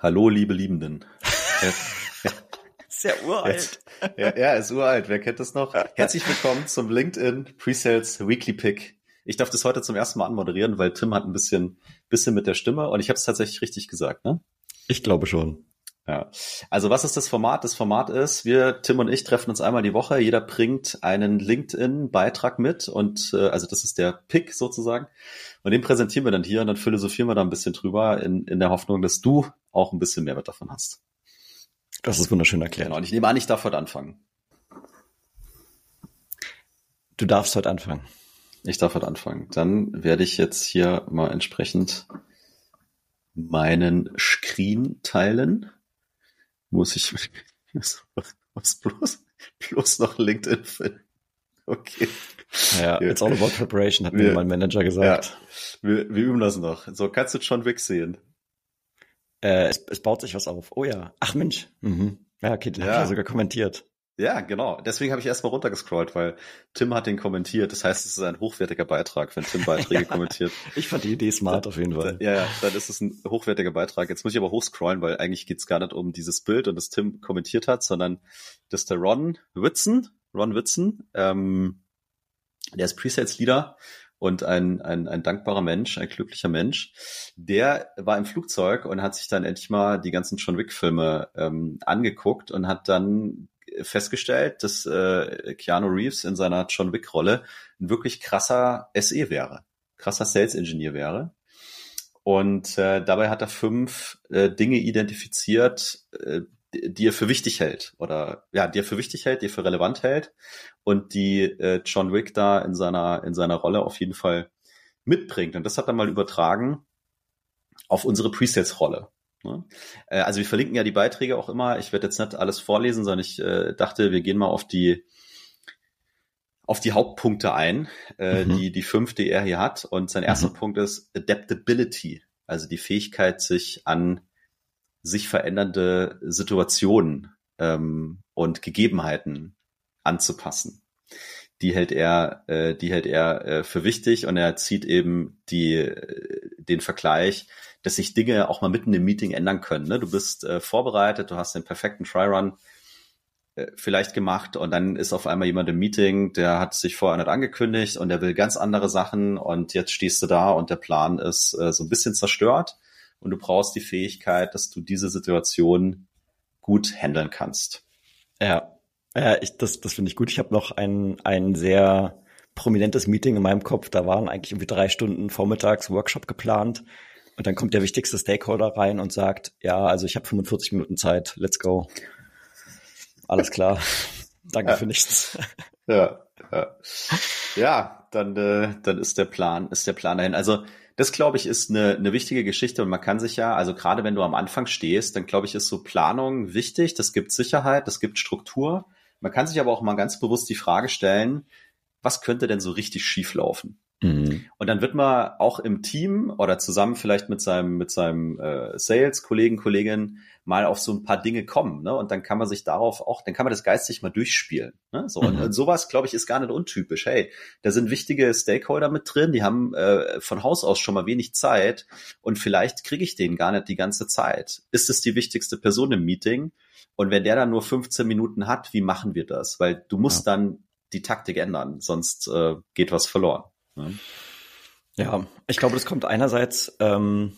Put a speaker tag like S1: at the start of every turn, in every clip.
S1: Hallo, liebe Liebenden.
S2: Sehr uralt.
S1: Ja, ja, ist uralt. Wer kennt das noch? Herzlich willkommen zum LinkedIn Presales Weekly Pick. Ich darf das heute zum ersten Mal anmoderieren, weil Tim hat ein bisschen, bisschen mit der Stimme und ich habe es tatsächlich richtig gesagt, ne?
S2: Ich glaube schon.
S1: Ja. Also was ist das Format? Das Format ist, wir, Tim und ich, treffen uns einmal die Woche. Jeder bringt einen LinkedIn-Beitrag mit und äh, also das ist der Pick sozusagen. Und den präsentieren wir dann hier und dann philosophieren wir da ein bisschen drüber in, in der Hoffnung, dass du auch ein bisschen Mehrwert davon hast.
S2: Das ist wunderschön erklärt.
S1: Genau. Und ich nehme an, ich darf heute anfangen.
S2: Du darfst heute anfangen.
S1: Ich darf heute anfangen. Dann werde ich jetzt hier mal entsprechend meinen Screen teilen muss ich was bloß, bloß noch LinkedIn finden. Okay.
S2: Ja, it's all about preparation, hat wir, mir mein Manager gesagt.
S1: Ja, wir, wir üben das noch. So, kannst du John Wick sehen?
S2: Äh, es, es baut sich was auf. Oh ja. Ach Mensch. Mhm. Ja, okay, den ja. habe ich ja sogar kommentiert.
S1: Ja, genau. Deswegen habe ich erstmal runtergescrollt, weil Tim hat den kommentiert. Das heißt, es ist ein hochwertiger Beitrag, wenn Tim Beiträge kommentiert.
S2: Ich fand die Idee smart auf jeden Fall.
S1: Ja, ja, dann ist es ein hochwertiger Beitrag. Jetzt muss ich aber hochscrollen, weil eigentlich geht's gar nicht um dieses Bild und das Tim kommentiert hat, sondern dass der Ron Whitson, Ron Whitson, ähm, der ist Presales-Leader und ein, ein, ein dankbarer Mensch, ein glücklicher Mensch, der war im Flugzeug und hat sich dann endlich mal die ganzen John Wick-Filme ähm, angeguckt und hat dann festgestellt, dass äh, Keanu Reeves in seiner John Wick-Rolle ein wirklich krasser SE wäre, krasser Sales-Engineer wäre. Und äh, dabei hat er fünf äh, Dinge identifiziert, äh, die er für wichtig hält oder ja, die er für wichtig hält, die er für relevant hält und die äh, John Wick da in seiner in seiner Rolle auf jeden Fall mitbringt. Und das hat er mal übertragen auf unsere Presets-Rolle. Ne? Äh, also wir verlinken ja die Beiträge auch immer. Ich werde jetzt nicht alles vorlesen, sondern ich äh, dachte, wir gehen mal auf die auf die Hauptpunkte ein, äh, mhm. die die fünf, die er hier hat. Und sein erster mhm. Punkt ist Adaptability, also die Fähigkeit, sich an sich verändernde Situationen ähm, und Gegebenheiten anzupassen. Die hält er, äh, die hält er äh, für wichtig und er zieht eben die, äh, den Vergleich dass sich Dinge auch mal mitten im Meeting ändern können. Ne? Du bist äh, vorbereitet, du hast den perfekten Try-Run äh, vielleicht gemacht und dann ist auf einmal jemand im Meeting, der hat sich vorher nicht angekündigt und der will ganz andere Sachen und jetzt stehst du da und der Plan ist äh, so ein bisschen zerstört und du brauchst die Fähigkeit, dass du diese Situation gut handeln kannst.
S2: Ja, ja ich, das, das finde ich gut. Ich habe noch ein, ein sehr prominentes Meeting in meinem Kopf. Da waren eigentlich irgendwie drei Stunden vormittags Workshop geplant und dann kommt der wichtigste Stakeholder rein und sagt, ja, also ich habe 45 Minuten Zeit, let's go. Alles klar. Danke ja. für nichts.
S1: Ja, ja. ja dann, äh, dann ist der Plan, ist der Plan dahin. Also das, glaube ich, ist eine, eine wichtige Geschichte und man kann sich ja, also gerade wenn du am Anfang stehst, dann glaube ich, ist so Planung wichtig. Das gibt Sicherheit, das gibt Struktur. Man kann sich aber auch mal ganz bewusst die Frage stellen, was könnte denn so richtig schief laufen? Mhm. Und dann wird man auch im Team oder zusammen vielleicht mit seinem, mit seinem äh, Sales-Kollegen, Kollegin mal auf so ein paar Dinge kommen. Ne? Und dann kann man sich darauf auch, dann kann man das geistig mal durchspielen. Ne? So, mhm. und, und sowas, glaube ich, ist gar nicht untypisch. Hey, da sind wichtige Stakeholder mit drin, die haben äh, von Haus aus schon mal wenig Zeit und vielleicht kriege ich den gar nicht die ganze Zeit. Ist es die wichtigste Person im Meeting? Und wenn der dann nur 15 Minuten hat, wie machen wir das? Weil du musst ja. dann die Taktik ändern, sonst äh, geht was verloren. Ne?
S2: Ja, ich glaube, das kommt einerseits ähm,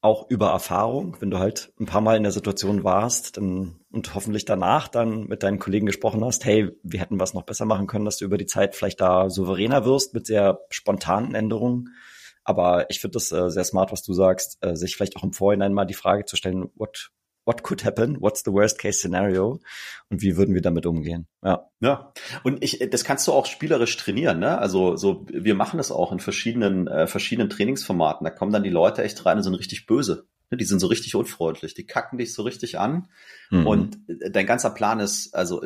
S2: auch über Erfahrung, wenn du halt ein paar Mal in der Situation warst dann, und hoffentlich danach dann mit deinen Kollegen gesprochen hast, hey, wir hätten was noch besser machen können, dass du über die Zeit vielleicht da souveräner wirst mit sehr spontanen Änderungen. Aber ich finde das äh, sehr smart, was du sagst, äh, sich vielleicht auch im Vorhinein mal die Frage zu stellen, what what could happen, what's the worst case scenario und wie würden wir damit umgehen.
S1: Ja. Ja. Und ich, das kannst du auch spielerisch trainieren, ne? Also so, wir machen das auch in verschiedenen, äh, verschiedenen Trainingsformaten. Da kommen dann die Leute echt rein und sind richtig böse. Ne? Die sind so richtig unfreundlich. Die kacken dich so richtig an. Mhm. Und äh, dein ganzer Plan ist, also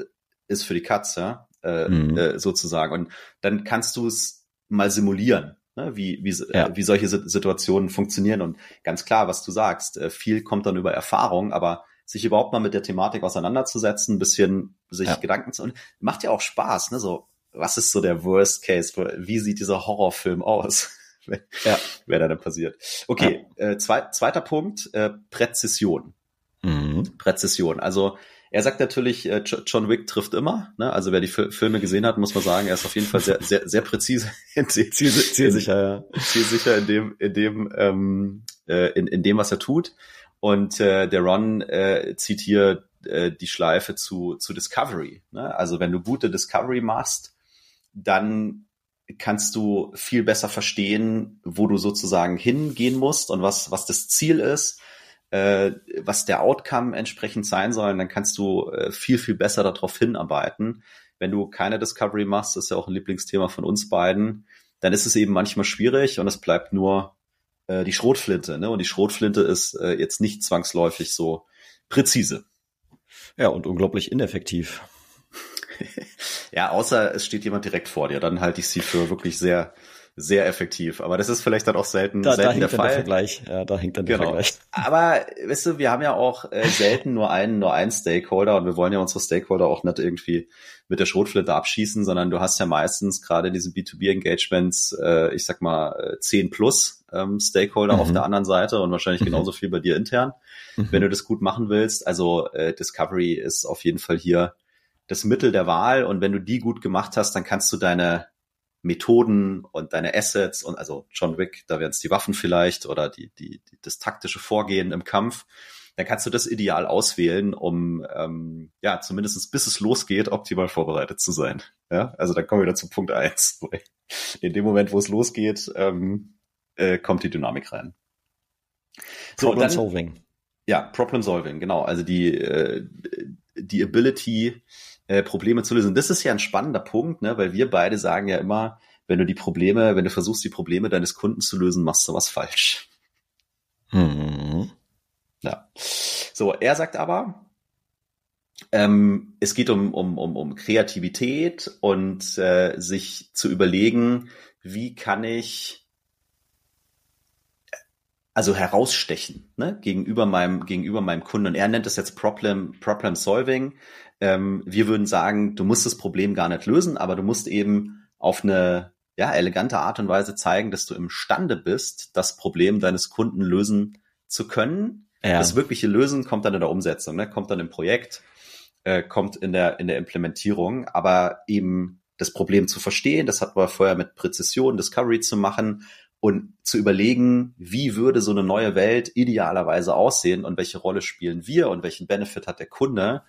S1: ist für die Katze, äh, mhm. äh, sozusagen. Und dann kannst du es mal simulieren ne, wie, wie, ja. äh, wie solche Situationen funktionieren. Und ganz klar, was du sagst, äh, viel kommt dann über Erfahrung, aber sich überhaupt mal mit der Thematik auseinanderzusetzen, ein bisschen sich ja. Gedanken zu, und macht ja auch Spaß, ne, so, was ist so der Worst Case? Wie sieht dieser Horrorfilm aus? ja. Wer da denn passiert? Okay, ja. äh, zwei, zweiter Punkt, äh, Präzision. Mhm. Präzision. Also er sagt natürlich, äh, John Wick trifft immer. Ne? Also wer die Filme gesehen hat, muss man sagen, er ist auf jeden Fall sehr, sehr, sehr präzise, zielsicher, zielsicher in dem, in dem, ähm, äh, in, in dem, was er tut. Und äh, der Ron äh, zieht hier äh, die Schleife zu, zu Discovery. Ne? Also wenn du gute Discovery machst, dann kannst du viel besser verstehen, wo du sozusagen hingehen musst und was, was das Ziel ist, äh, was der Outcome entsprechend sein soll. Dann kannst du äh, viel, viel besser darauf hinarbeiten. Wenn du keine Discovery machst, ist ja auch ein Lieblingsthema von uns beiden, dann ist es eben manchmal schwierig und es bleibt nur äh, die Schrotflinte. Ne? Und die Schrotflinte ist äh, jetzt nicht zwangsläufig so präzise.
S2: Ja, und unglaublich ineffektiv.
S1: ja, außer es steht jemand direkt vor dir, dann halte ich sie für wirklich sehr, sehr effektiv. Aber das ist vielleicht dann auch selten,
S2: da,
S1: selten
S2: da
S1: der Fall. Der
S2: Vergleich. Ja, da hängt dann der genau. Vergleich.
S1: Aber weißt du, wir haben ja auch äh, selten nur einen, nur einen Stakeholder und wir wollen ja unsere Stakeholder auch nicht irgendwie mit der Schrotflinte abschießen, sondern du hast ja meistens gerade diese B2B-Engagements, äh, ich sag mal, 10 äh, plus ähm, Stakeholder mhm. auf der anderen Seite und wahrscheinlich mhm. genauso viel bei dir intern, mhm. wenn du das gut machen willst. Also äh, Discovery ist auf jeden Fall hier das Mittel der Wahl und wenn du die gut gemacht hast, dann kannst du deine Methoden und deine Assets und also John Wick, da wären es die Waffen vielleicht oder die, die, die, das taktische Vorgehen im Kampf, dann kannst du das ideal auswählen, um ähm, ja zumindest bis es losgeht, optimal vorbereitet zu sein. Ja, also dann kommen wir wieder zu Punkt eins. In dem Moment, wo es losgeht, ähm, äh, kommt die Dynamik rein.
S2: So, Problem dann, Solving.
S1: Ja, Problem Solving, genau. Also die äh, die Ability äh, Probleme zu lösen. Das ist ja ein spannender Punkt, ne? weil wir beide sagen ja immer, wenn du die Probleme, wenn du versuchst, die Probleme deines Kunden zu lösen, machst du was falsch. Mhm. Ja. So, er sagt aber, ähm, es geht um, um, um, um Kreativität und äh, sich zu überlegen, wie kann ich also herausstechen ne, gegenüber meinem gegenüber meinem Kunden. Und er nennt es jetzt Problem Problem Solving. Ähm, wir würden sagen, du musst das Problem gar nicht lösen, aber du musst eben auf eine ja, elegante Art und Weise zeigen, dass du imstande bist, das Problem deines Kunden lösen zu können. Ja. Das wirkliche Lösen kommt dann in der Umsetzung, ne? kommt dann im Projekt, äh, kommt in der, in der Implementierung, aber eben das Problem zu verstehen, das hat man vorher mit Präzision, Discovery zu machen und zu überlegen, wie würde so eine neue Welt idealerweise aussehen und welche Rolle spielen wir und welchen Benefit hat der Kunde,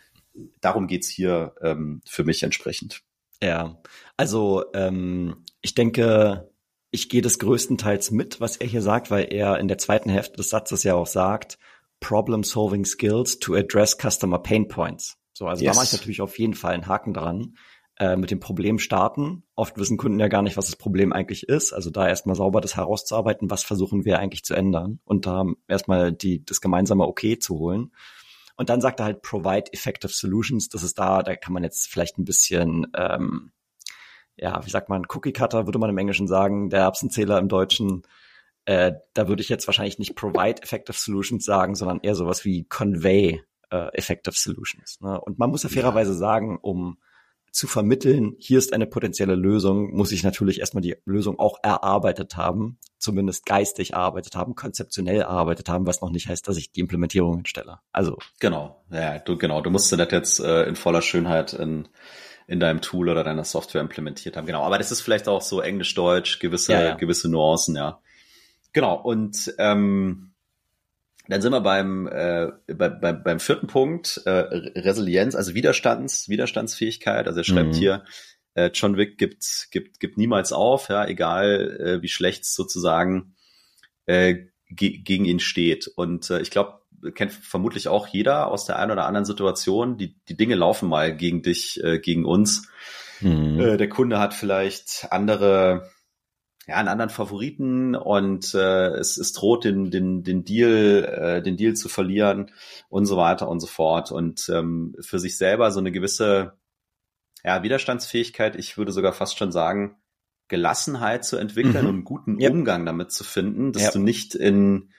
S1: darum geht's hier ähm, für mich entsprechend.
S2: Ja, also ähm, ich denke, ich gehe das größtenteils mit, was er hier sagt, weil er in der zweiten Hälfte des Satzes ja auch sagt, Problem-Solving Skills to address Customer Pain Points. So, also yes. da mache ich natürlich auf jeden Fall einen Haken dran. Äh, mit dem Problem starten. Oft wissen Kunden ja gar nicht, was das Problem eigentlich ist. Also da erstmal sauber das herauszuarbeiten, was versuchen wir eigentlich zu ändern und da erstmal die, das gemeinsame Okay zu holen. Und dann sagt er halt, provide effective solutions. Das ist da, da kann man jetzt vielleicht ein bisschen, ähm, ja, wie sagt man, Cookie Cutter würde man im Englischen sagen, der Erbsenzähler im Deutschen. Äh, da würde ich jetzt wahrscheinlich nicht provide effective solutions sagen, sondern eher sowas wie convey äh, effective solutions. Ne? Und man muss ja fairerweise sagen, um zu vermitteln, hier ist eine potenzielle Lösung, muss ich natürlich erstmal die Lösung auch erarbeitet haben, zumindest geistig erarbeitet haben, konzeptionell erarbeitet haben, was noch nicht heißt, dass ich die Implementierung hinstelle. Also.
S1: Genau, ja, du, genau, du musst das jetzt äh, in voller Schönheit in, in deinem Tool oder deiner Software implementiert haben. Genau, aber das ist vielleicht auch so Englisch-Deutsch, gewisse, ja, ja. gewisse Nuancen, ja. Genau, und ähm, dann sind wir beim, äh, bei, bei, beim vierten Punkt, äh, Resilienz, also Widerstands, Widerstandsfähigkeit. Also er schreibt mhm. hier, äh, John Wick gibt, gibt, gibt niemals auf, ja, egal äh, wie schlecht es sozusagen äh, ge gegen ihn steht. Und äh, ich glaube, kennt vermutlich auch jeder aus der einen oder anderen Situation, die, die Dinge laufen mal gegen dich, äh, gegen uns. Mhm. Äh, der Kunde hat vielleicht andere ja, einen anderen Favoriten und äh, es, es droht den, den, den Deal, äh, den Deal zu verlieren und so weiter und so fort. Und ähm, für sich selber so eine gewisse ja, Widerstandsfähigkeit, ich würde sogar fast schon sagen, Gelassenheit zu entwickeln mhm. und einen guten yep. Umgang damit zu finden, dass yep. du nicht in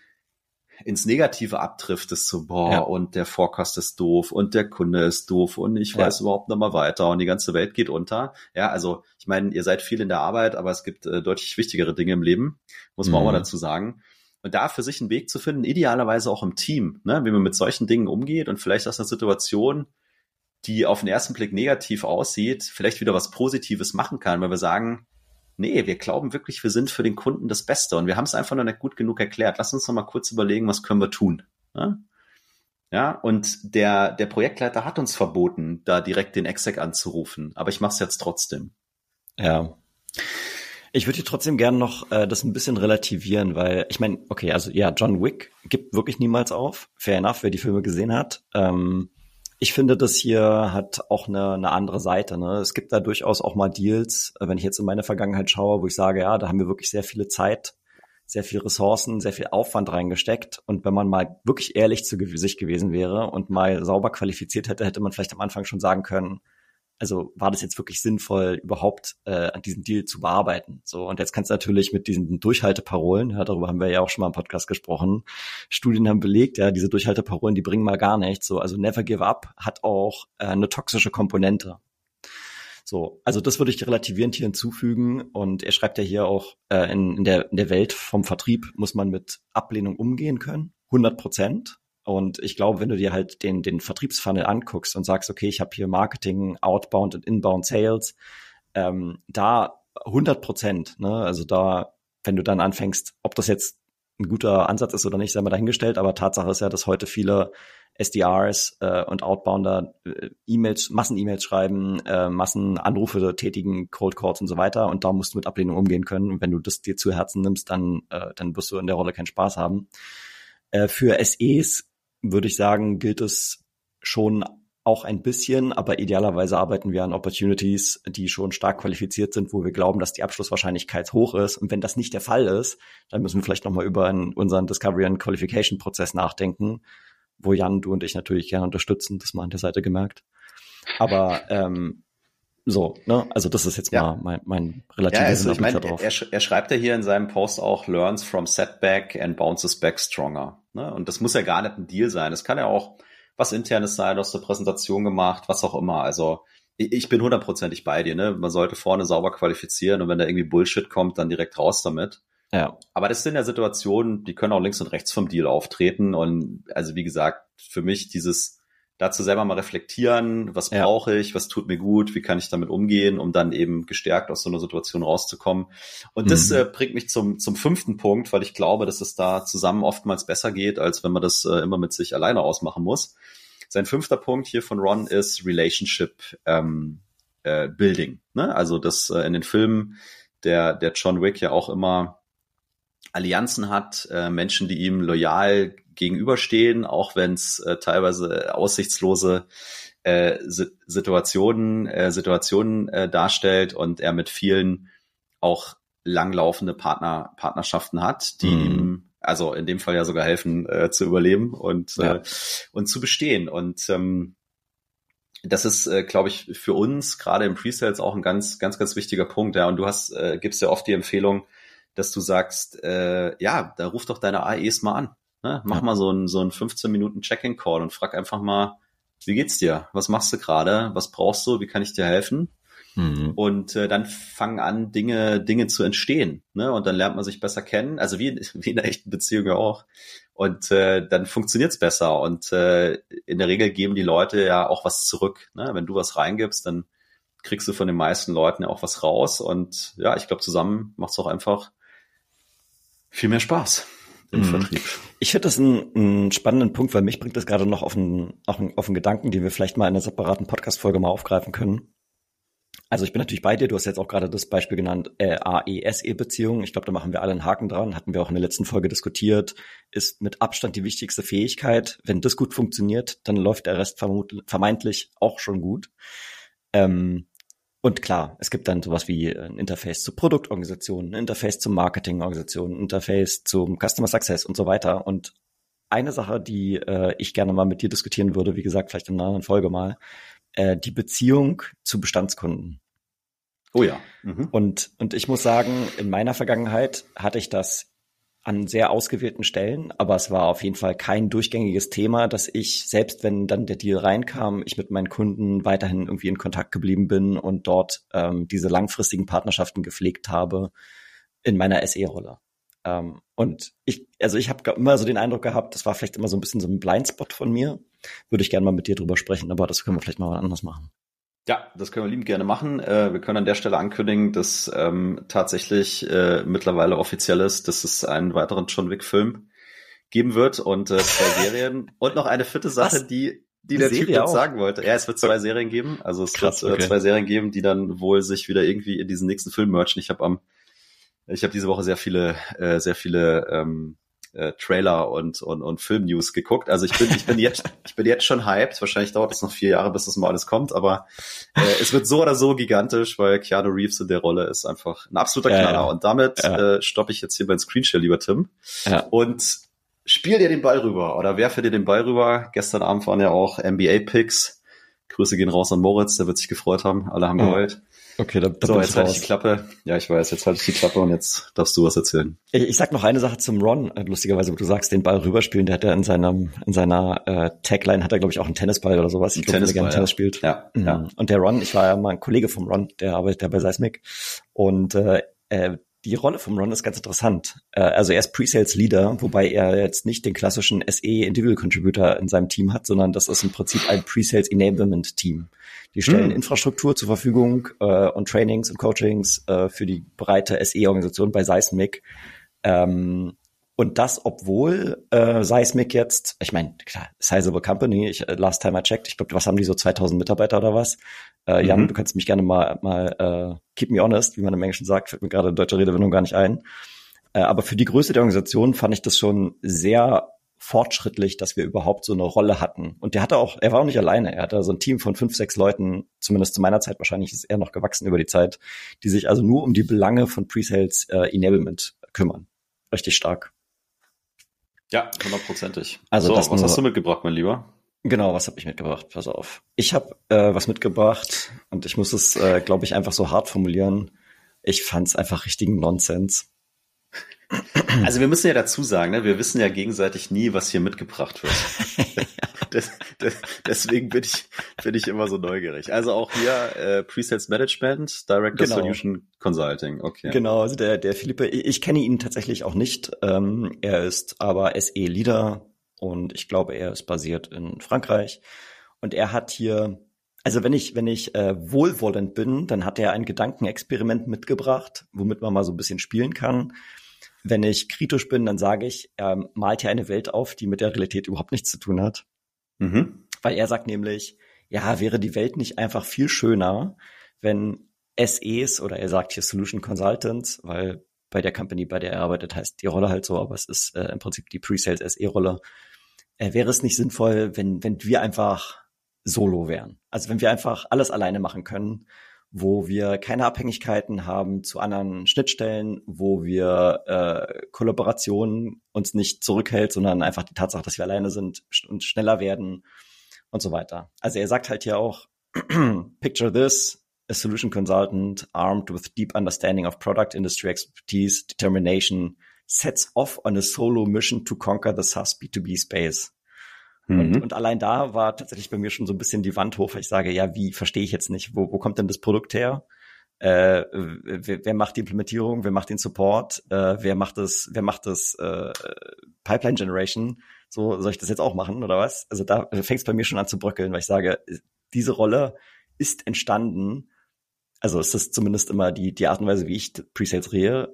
S1: ins Negative abdriftest, so, boah, ja. und der Forecast ist doof und der Kunde ist doof und ich weiß ja. überhaupt noch mal weiter und die ganze Welt geht unter. Ja, also ich meine, ihr seid viel in der Arbeit, aber es gibt äh, deutlich wichtigere Dinge im Leben, muss man mhm. auch mal mhm. dazu sagen. und da für sich einen Weg zu finden, idealerweise auch im Team, ne? wie man mit solchen Dingen umgeht und vielleicht aus einer Situation, die auf den ersten Blick negativ aussieht, vielleicht wieder was Positives machen kann, weil wir sagen, nee, wir glauben wirklich, wir sind für den Kunden das Beste und wir haben es einfach noch nicht gut genug erklärt. Lass uns noch mal kurz überlegen, was können wir tun. Ne? Ja, und der, der Projektleiter hat uns verboten, da direkt den Exec anzurufen, aber ich mache es jetzt trotzdem.
S2: Ja. Ich würde trotzdem gerne noch äh, das ein bisschen relativieren, weil ich meine, okay, also ja, John Wick gibt wirklich niemals auf. Fair enough, wer die Filme gesehen hat. Ähm, ich finde, das hier hat auch eine, eine andere Seite. Ne? Es gibt da durchaus auch mal Deals, wenn ich jetzt in meine Vergangenheit schaue, wo ich sage, ja, da haben wir wirklich sehr viele Zeit, sehr viel Ressourcen, sehr viel Aufwand reingesteckt. Und wenn man mal wirklich ehrlich zu sich gewesen wäre und mal sauber qualifiziert hätte, hätte man vielleicht am Anfang schon sagen können, also war das jetzt wirklich sinnvoll, überhaupt äh, an diesem Deal zu bearbeiten? So, und jetzt kannst du natürlich mit diesen Durchhalteparolen, ja, darüber haben wir ja auch schon mal im Podcast gesprochen, Studien haben belegt, ja, diese Durchhalteparolen, die bringen mal gar nichts. So, also Never Give Up hat auch äh, eine toxische Komponente. So, also das würde ich relativierend hier hinzufügen. Und er schreibt ja hier auch, äh, in, in, der, in der Welt vom Vertrieb muss man mit Ablehnung umgehen können. 100 Prozent. Und ich glaube, wenn du dir halt den, den Vertriebsfunnel anguckst und sagst, okay, ich habe hier Marketing, Outbound und Inbound Sales, ähm, da 100 Prozent, ne? also da, wenn du dann anfängst, ob das jetzt ein guter Ansatz ist oder nicht, sei mal dahingestellt, aber Tatsache ist ja, dass heute viele SDRs äh, und Outbounder äh, E-Mails, Massen-E-Mails schreiben, äh, Massenanrufe tätigen, Cold Calls und so weiter und da musst du mit Ablehnung umgehen können. Und wenn du das dir zu Herzen nimmst, dann, äh, dann wirst du in der Rolle keinen Spaß haben. Äh, für SEs würde ich sagen, gilt es schon auch ein bisschen, aber idealerweise arbeiten wir an Opportunities, die schon stark qualifiziert sind, wo wir glauben, dass die Abschlusswahrscheinlichkeit hoch ist. Und wenn das nicht der Fall ist, dann müssen wir vielleicht nochmal über unseren Discovery and Qualification Prozess nachdenken, wo Jan, du und ich natürlich gerne unterstützen, das mal an der Seite gemerkt. Aber ähm, so, ne? Also das ist jetzt ja. mal mein, mein relativer ja,
S1: also ich meine. Er, er schreibt ja hier in seinem Post auch, learns from setback and bounces back stronger. Ne? Und das muss ja gar nicht ein Deal sein. Es kann ja auch was internes sein, aus der Präsentation gemacht, was auch immer. Also ich bin hundertprozentig bei dir. Ne? Man sollte vorne sauber qualifizieren und wenn da irgendwie Bullshit kommt, dann direkt raus damit. Ja. Aber das sind ja Situationen, die können auch links und rechts vom Deal auftreten. Und also wie gesagt, für mich dieses dazu selber mal reflektieren, was ja. brauche ich, was tut mir gut, wie kann ich damit umgehen, um dann eben gestärkt aus so einer Situation rauszukommen. Und mhm. das äh, bringt mich zum, zum fünften Punkt, weil ich glaube, dass es da zusammen oftmals besser geht, als wenn man das äh, immer mit sich alleine ausmachen muss. Sein fünfter Punkt hier von Ron ist Relationship ähm, äh, Building. Ne? Also das äh, in den Filmen der, der John Wick ja auch immer Allianzen hat, äh, Menschen, die ihm loyal gegenüberstehen, auch wenn es äh, teilweise aussichtslose äh, Situationen, äh, Situationen äh, darstellt und er mit vielen auch langlaufende Partner, Partnerschaften hat, die mhm. ihm also in dem Fall ja sogar helfen äh, zu überleben und ja. äh, und zu bestehen und ähm, das ist, äh, glaube ich, für uns gerade im Presales auch ein ganz, ganz, ganz wichtiger Punkt. Ja, und du hast, äh, gibst ja oft die Empfehlung, dass du sagst, äh, ja, da ruf doch deine AEs mal an. Ne? Mach ja. mal so ein, so ein 15 Minuten Check-in-Call und frag einfach mal, wie geht's dir? Was machst du gerade? Was brauchst du? Wie kann ich dir helfen? Mhm. Und äh, dann fangen an, Dinge, Dinge zu entstehen. Ne? Und dann lernt man sich besser kennen. Also wie, wie in einer echten Beziehung ja auch. Und äh, dann funktioniert's besser. Und äh, in der Regel geben die Leute ja auch was zurück. Ne? Wenn du was reingibst, dann kriegst du von den meisten Leuten ja auch was raus. Und ja, ich glaube, zusammen macht's auch einfach viel mehr Spaß im mhm. Vertrieb.
S2: Ich finde das einen, einen spannenden Punkt, weil mich bringt das gerade noch auf einen, auf, einen, auf einen Gedanken, den wir vielleicht mal in einer separaten Podcast-Folge mal aufgreifen können. Also ich bin natürlich bei dir, du hast jetzt auch gerade das Beispiel genannt, äh, AESE-Beziehung. Ich glaube, da machen wir alle einen Haken dran, hatten wir auch in der letzten Folge diskutiert, ist mit Abstand die wichtigste Fähigkeit. Wenn das gut funktioniert, dann läuft der Rest vermeintlich auch schon gut. Ähm, und klar, es gibt dann sowas wie ein Interface zu Produktorganisationen, ein Interface zu Marketingorganisationen, ein Interface zum Customer Success und so weiter. Und eine Sache, die äh, ich gerne mal mit dir diskutieren würde, wie gesagt, vielleicht in einer anderen Folge mal, äh, die Beziehung zu Bestandskunden.
S1: Oh ja.
S2: Mhm. Und, und ich muss sagen, in meiner Vergangenheit hatte ich das an sehr ausgewählten Stellen, aber es war auf jeden Fall kein durchgängiges Thema, dass ich, selbst wenn dann der Deal reinkam, ich mit meinen Kunden weiterhin irgendwie in Kontakt geblieben bin und dort ähm, diese langfristigen Partnerschaften gepflegt habe in meiner SE-Rolle. Ähm, und ich, also ich habe immer so den Eindruck gehabt, das war vielleicht immer so ein bisschen so ein Blindspot von mir. Würde ich gerne mal mit dir drüber sprechen, aber das können wir vielleicht mal anders machen.
S1: Ja, das können wir liebend gerne machen. Äh, wir können an der Stelle ankündigen, dass ähm, tatsächlich äh, mittlerweile offiziell ist, dass es einen weiteren John Wick-Film geben wird und äh, zwei Serien und noch eine vierte Sache, Was? die die der Serie Typ jetzt sagen wollte. Ja, es wird zwei Serien geben. Also es Krass, wird äh, okay. zwei Serien geben, die dann wohl sich wieder irgendwie in diesen nächsten Film merchen. Ich habe am ich habe diese Woche sehr viele, äh, sehr viele ähm, äh, Trailer und, und, und Film-News geguckt. Also ich bin, ich bin jetzt, ich bin jetzt schon hyped. Wahrscheinlich dauert es noch vier Jahre, bis das mal alles kommt, aber äh, es wird so oder so gigantisch, weil Keanu Reeves in der Rolle ist einfach ein absoluter Knaller. Ja, ja. Und damit ja. äh, stoppe ich jetzt hier beim Screenshare, lieber Tim. Ja. Und spiel dir den Ball rüber oder werfe dir den Ball rüber. Gestern Abend waren ja auch NBA-Picks. Grüße gehen raus an Moritz, der wird sich gefreut haben. Alle haben geheult.
S2: Okay, da, da
S1: so, jetzt halte ich die Klappe. Ja, ich weiß, jetzt halte ich die Klappe und jetzt darfst du was erzählen.
S2: Ich, ich sag noch eine Sache zum Ron, lustigerweise, wo du sagst, den Ball rüberspielen, der hat ja in seinem, in seiner äh, Tagline hat er, glaube ich, auch einen Tennisball oder sowas. Ich glaube, der gerne Tennis spielt.
S1: Ja, mhm. ja.
S2: Und der Ron, ich war ja mal ein Kollege vom Ron, der arbeitet ja bei Seismic. Und äh, die Rolle vom Ron ist ganz interessant. Äh, also er ist Pre-Sales Leader, wobei er jetzt nicht den klassischen SE Individual Contributor in seinem Team hat, sondern das ist im Prinzip ein Pre-Sales Enablement Team. Die stellen mhm. Infrastruktur zur Verfügung äh, und Trainings und Coachings äh, für die breite SE-Organisation bei Seismic. Ähm, und das, obwohl äh, Seismic jetzt, ich meine, klar, sizable company, ich, äh, last time I checked, ich glaube, was haben die so 2000 Mitarbeiter oder was? Äh, Jan, mhm. du kannst mich gerne mal, mal äh, keep me honest, wie man im Englischen sagt, fällt mir gerade deutsche Redewendung gar nicht ein. Äh, aber für die Größe der Organisation fand ich das schon sehr fortschrittlich, dass wir überhaupt so eine Rolle hatten. Und der hatte auch, er war auch nicht alleine. Er hatte so ein Team von fünf, sechs Leuten, zumindest zu meiner Zeit, wahrscheinlich ist er noch gewachsen über die Zeit, die sich also nur um die Belange von Pre-Sales äh, Enablement kümmern. Richtig stark.
S1: Ja, hundertprozentig. Also so, was nur, hast du mitgebracht, mein Lieber?
S2: Genau, was habe ich mitgebracht? Pass auf. Ich habe äh, was mitgebracht und ich muss es, äh, glaube ich, einfach so hart formulieren. Ich fand es einfach richtigen Nonsens.
S1: Also wir müssen ja dazu sagen, ne, wir wissen ja gegenseitig nie, was hier mitgebracht wird. das, das, deswegen bin ich, bin ich immer so neugierig. Also auch hier äh, Presales Management, Director genau. Solution Consulting. Okay.
S2: Genau, also der, der Philippe, ich, ich kenne ihn tatsächlich auch nicht. Ähm, er ist aber SE Leader und ich glaube, er ist basiert in Frankreich. Und er hat hier also wenn ich, wenn ich äh, wohlwollend bin, dann hat er ein Gedankenexperiment mitgebracht, womit man mal so ein bisschen spielen kann. Wenn ich kritisch bin, dann sage ich, er malt hier eine Welt auf, die mit der Realität überhaupt nichts zu tun hat. Mhm. Weil er sagt nämlich, ja, wäre die Welt nicht einfach viel schöner, wenn SEs oder er sagt hier Solution Consultants, weil bei der Company, bei der er arbeitet, heißt die Rolle halt so, aber es ist äh, im Prinzip die Pre-Sales SE-Rolle. Äh, wäre es nicht sinnvoll, wenn, wenn wir einfach solo wären? Also wenn wir einfach alles alleine machen können wo wir keine Abhängigkeiten haben zu anderen Schnittstellen, wo wir äh, Kollaborationen uns nicht zurückhält, sondern einfach die Tatsache, dass wir alleine sind und schneller werden und so weiter. Also er sagt halt hier auch, picture this, a solution consultant armed with deep understanding of product industry expertise, determination, sets off on a solo mission to conquer the SaaS B2B space. Und, mhm. und allein da war tatsächlich bei mir schon so ein bisschen die Wand hoch, weil ich sage, ja, wie verstehe ich jetzt nicht, wo, wo kommt denn das Produkt her? Äh, wer, wer macht die Implementierung, wer macht den Support, äh, wer macht das, wer macht das äh, Pipeline Generation? So, soll ich das jetzt auch machen oder was? Also da fängt es bei mir schon an zu bröckeln, weil ich sage, diese Rolle ist entstanden, also ist das zumindest immer die, die Art und Weise, wie ich Presales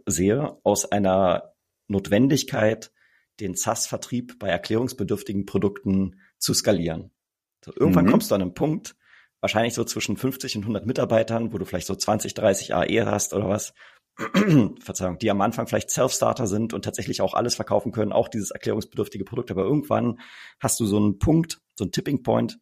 S2: sehe, aus einer Notwendigkeit, den SaaS-Vertrieb bei erklärungsbedürftigen Produkten zu skalieren. So, irgendwann mhm. kommst du an einen Punkt, wahrscheinlich so zwischen 50 und 100 Mitarbeitern, wo du vielleicht so 20, 30 AE hast oder was, Verzeihung, die am Anfang vielleicht Self-Starter sind und tatsächlich auch alles verkaufen können, auch dieses erklärungsbedürftige Produkt. Aber irgendwann hast du so einen Punkt, so einen Tipping Point,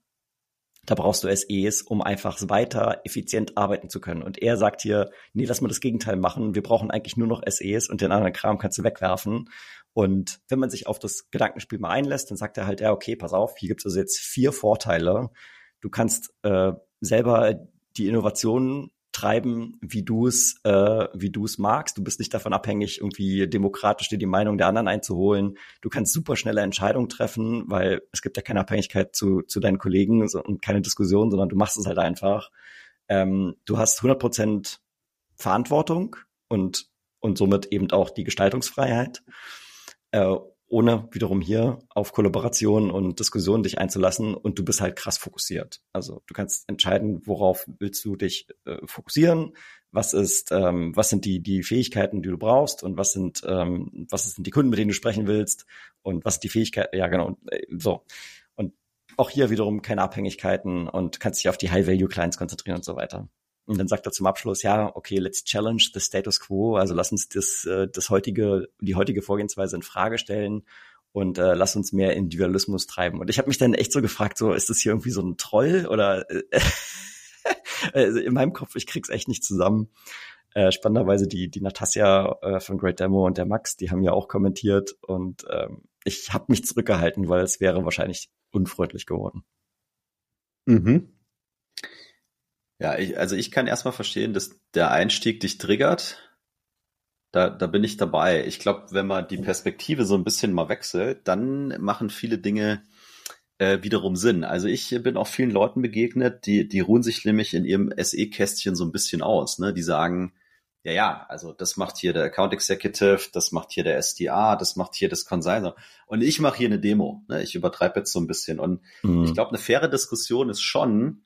S2: da brauchst du SEs, um einfach weiter effizient arbeiten zu können. Und er sagt hier, nee, lass mal das Gegenteil machen. Wir brauchen eigentlich nur noch SEs und den anderen Kram kannst du wegwerfen. Und wenn man sich auf das Gedankenspiel mal einlässt, dann sagt er halt, ja, okay, pass auf, hier gibt es also jetzt vier Vorteile. Du kannst äh, selber die Innovationen treiben, wie du es, äh, wie du es magst. Du bist nicht davon abhängig, irgendwie demokratisch dir die Meinung der anderen einzuholen. Du kannst super schnelle Entscheidungen treffen, weil es gibt ja keine Abhängigkeit zu, zu deinen Kollegen und keine Diskussion, sondern du machst es halt einfach. Ähm, du hast 100 Prozent Verantwortung und und somit eben auch die Gestaltungsfreiheit, äh, ohne wiederum hier auf Kollaboration und Diskussion dich einzulassen und du bist halt krass fokussiert. Also du kannst entscheiden, worauf willst du dich äh, fokussieren, was ist, ähm, was sind die die Fähigkeiten, die du brauchst und was sind ähm, was sind die Kunden, mit denen du sprechen willst und was sind die Fähigkeiten, ja genau, äh, so und auch hier wiederum keine Abhängigkeiten und kannst dich auf die High-Value-Clients konzentrieren und so weiter. Und dann sagt er zum Abschluss, ja, okay, let's challenge the status quo. Also lass uns das, äh, das heutige, die heutige Vorgehensweise in Frage stellen und äh, lass uns mehr Individualismus treiben. Und ich habe mich dann echt so gefragt, so ist das hier irgendwie so ein Troll oder äh, also in meinem Kopf, ich krieg's echt nicht zusammen. Äh, spannenderweise die die Natasja äh, von Great Demo und der Max, die haben ja auch kommentiert und ähm, ich habe mich zurückgehalten, weil es wäre wahrscheinlich unfreundlich geworden.
S1: Mhm. Ja, ich, also ich kann erstmal verstehen, dass der Einstieg dich triggert. Da, da bin ich dabei. Ich glaube, wenn man die Perspektive so ein bisschen mal wechselt, dann machen viele Dinge äh, wiederum Sinn. Also ich bin auch vielen Leuten begegnet, die, die ruhen sich nämlich in ihrem SE-Kästchen so ein bisschen aus. Ne? Die sagen, ja, ja, also das macht hier der Account Executive, das macht hier der SDA, das macht hier das Consignor. Und ich mache hier eine Demo. Ne? Ich übertreibe jetzt so ein bisschen. Und mhm. ich glaube, eine faire Diskussion ist schon,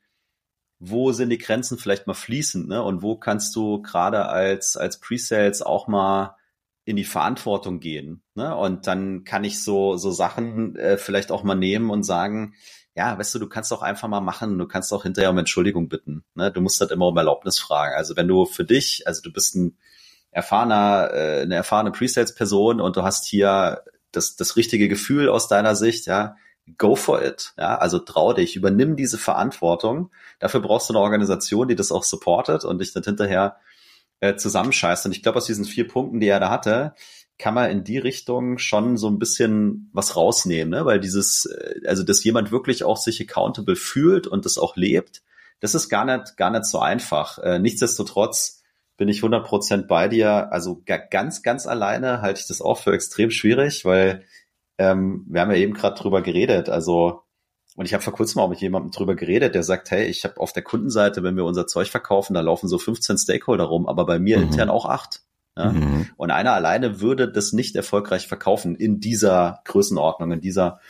S1: wo sind die Grenzen vielleicht mal fließend, ne? Und wo kannst du gerade als, als Pre-Sales auch mal in die Verantwortung gehen, ne? Und dann kann ich so, so Sachen äh, vielleicht auch mal nehmen und sagen, ja, weißt du, du kannst auch einfach mal machen, du kannst auch hinterher um Entschuldigung bitten, ne? Du musst halt immer um Erlaubnis fragen. Also wenn du für dich, also du bist ein erfahrener, äh, eine erfahrene Pre-Sales-Person und du hast hier das, das richtige Gefühl aus deiner Sicht, ja, go for it. Ja, also trau dich, übernimm diese Verantwortung. Dafür brauchst du eine Organisation, die das auch supportet und dich dann hinterher äh, zusammenscheißt. Und ich glaube, aus diesen vier Punkten, die er da hatte, kann man in die Richtung schon so ein bisschen was rausnehmen, ne? weil dieses, äh, also dass jemand wirklich auch sich accountable fühlt und das auch lebt, das ist gar nicht, gar nicht so einfach. Äh, nichtsdestotrotz bin ich 100% bei dir. Also ganz, ganz alleine halte ich das auch für extrem schwierig, weil ähm, wir haben ja eben gerade drüber geredet. Also und ich habe vor kurzem auch mit jemandem drüber geredet, der sagt, hey, ich habe auf der Kundenseite, wenn wir unser Zeug verkaufen, da laufen so 15 Stakeholder rum, aber bei mir mhm. intern auch acht. Ja? Mhm. Und einer alleine würde das nicht erfolgreich verkaufen in dieser Größenordnung, in dieser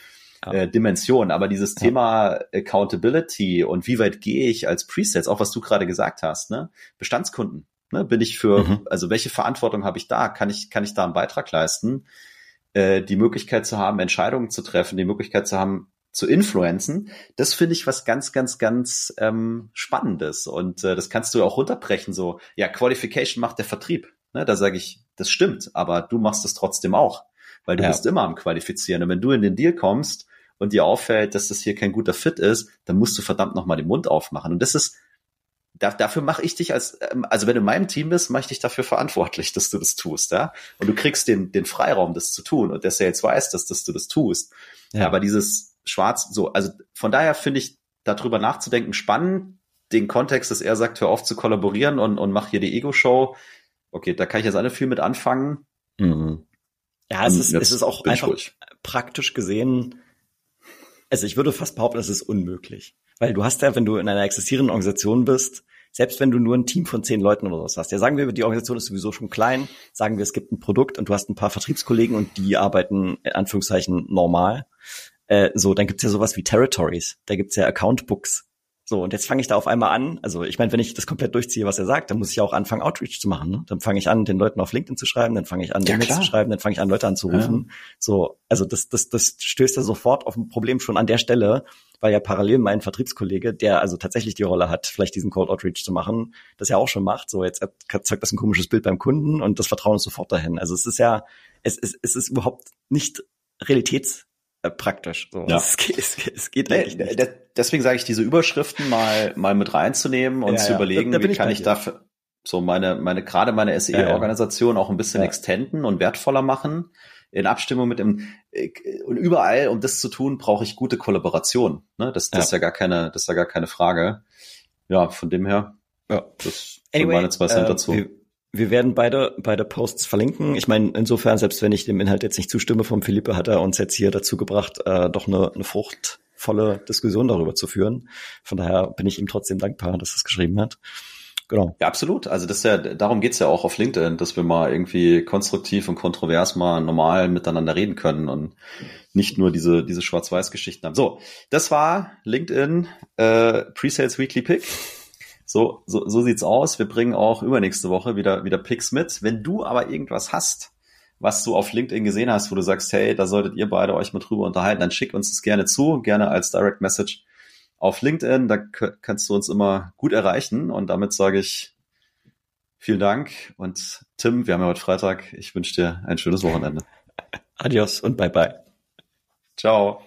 S1: ja. äh, Dimension. Aber dieses ja. Thema Accountability und wie weit gehe ich als Presets, auch was du gerade gesagt hast, ne? Bestandskunden. Ne? Bin ich für, mhm. also welche Verantwortung habe ich da? Kann ich, kann ich da einen Beitrag leisten? Äh, die Möglichkeit zu haben, Entscheidungen zu treffen, die Möglichkeit zu haben, zu influenzen, das finde ich was ganz, ganz, ganz ähm, Spannendes. Und äh, das kannst du auch runterbrechen, so, ja, Qualification macht der Vertrieb. Ne, da sage ich, das stimmt, aber du machst es trotzdem auch, weil du ja. bist immer am Qualifizieren. Und wenn du in den Deal kommst und dir auffällt, dass das hier kein guter Fit ist, dann musst du verdammt nochmal den Mund aufmachen. Und das ist da, dafür mache ich dich als, ähm, also wenn du in meinem Team bist, mache ich dich dafür verantwortlich, dass du das tust, ja. Und du kriegst den, den Freiraum, das zu tun und der Sales weiß, dass, dass du das tust. Ja. Aber dieses Schwarz, so, also von daher finde ich darüber nachzudenken spannend, den Kontext, dass er sagt, hör auf zu kollaborieren und, und mach hier die Ego-Show. Okay, da kann ich jetzt alle viel mit anfangen.
S2: Mhm. Ja, es ist, es ist auch einfach praktisch gesehen, also ich würde fast behaupten, es ist unmöglich. Weil du hast ja, wenn du in einer existierenden Organisation bist, selbst wenn du nur ein Team von zehn Leuten oder was hast, ja, sagen wir, die Organisation ist sowieso schon klein, sagen wir, es gibt ein Produkt und du hast ein paar Vertriebskollegen und die arbeiten in Anführungszeichen normal. Äh, so, dann gibt's ja sowas wie Territories, da gibt's ja Accountbooks. So, und jetzt fange ich da auf einmal an. Also ich meine, wenn ich das komplett durchziehe, was er sagt, dann muss ich ja auch anfangen, Outreach zu machen. Ne? Dann fange ich an, den Leuten auf LinkedIn zu schreiben, dann fange ich an, ja, E-Mails zu schreiben, dann fange ich an, Leute anzurufen. Ja. So, also das, das, das stößt ja sofort auf ein Problem schon an der Stelle, weil ja parallel mein Vertriebskollege, der also tatsächlich die Rolle hat, vielleicht diesen Cold Outreach zu machen, das ja auch schon macht. So, jetzt zeigt das ein komisches Bild beim Kunden und das Vertrauen ist sofort dahin. Also es ist ja, es, es, es ist überhaupt nicht realitäts praktisch. So.
S1: Ja. Es, es, es geht nee, nicht. Deswegen sage ich, diese Überschriften mal mal mit reinzunehmen und ja, zu überlegen, da, da wie kann ich dafür so meine meine gerade meine SE-Organisation auch ein bisschen extenden und wertvoller machen in Abstimmung mit dem äh, und überall, um das zu tun, brauche ich gute Kollaboration. Ne? Das, das ja. ist ja gar keine, das ist ja gar keine Frage. Ja, von dem her, ja, das
S2: anyway, meine zwei Cent äh, dazu. Wir, wir werden beide, beide Posts verlinken. Ich meine, insofern, selbst wenn ich dem Inhalt jetzt nicht zustimme vom Philippe, hat er uns jetzt hier dazu gebracht, äh, doch eine, eine fruchtvolle Diskussion darüber zu führen. Von daher bin ich ihm trotzdem dankbar, dass er es geschrieben hat. Genau.
S1: Ja, absolut. Also das ist ja, darum geht's ja auch auf LinkedIn, dass wir mal irgendwie konstruktiv und kontrovers mal normal miteinander reden können und nicht nur diese, diese Schwarz-Weiß-Geschichten haben. So, das war LinkedIn äh, Pre-Sales Weekly Pick. So, so, so sieht's aus. Wir bringen auch übernächste Woche wieder, wieder Picks mit. Wenn du aber irgendwas hast, was du auf LinkedIn gesehen hast, wo du sagst, hey, da solltet ihr beide euch mal drüber unterhalten, dann schick uns das gerne zu, gerne als Direct Message auf LinkedIn. Da kannst du uns immer gut erreichen. Und damit sage ich vielen Dank. Und Tim, wir haben ja heute Freitag. Ich wünsche dir ein schönes Wochenende.
S2: Adios und bye bye.
S1: Ciao.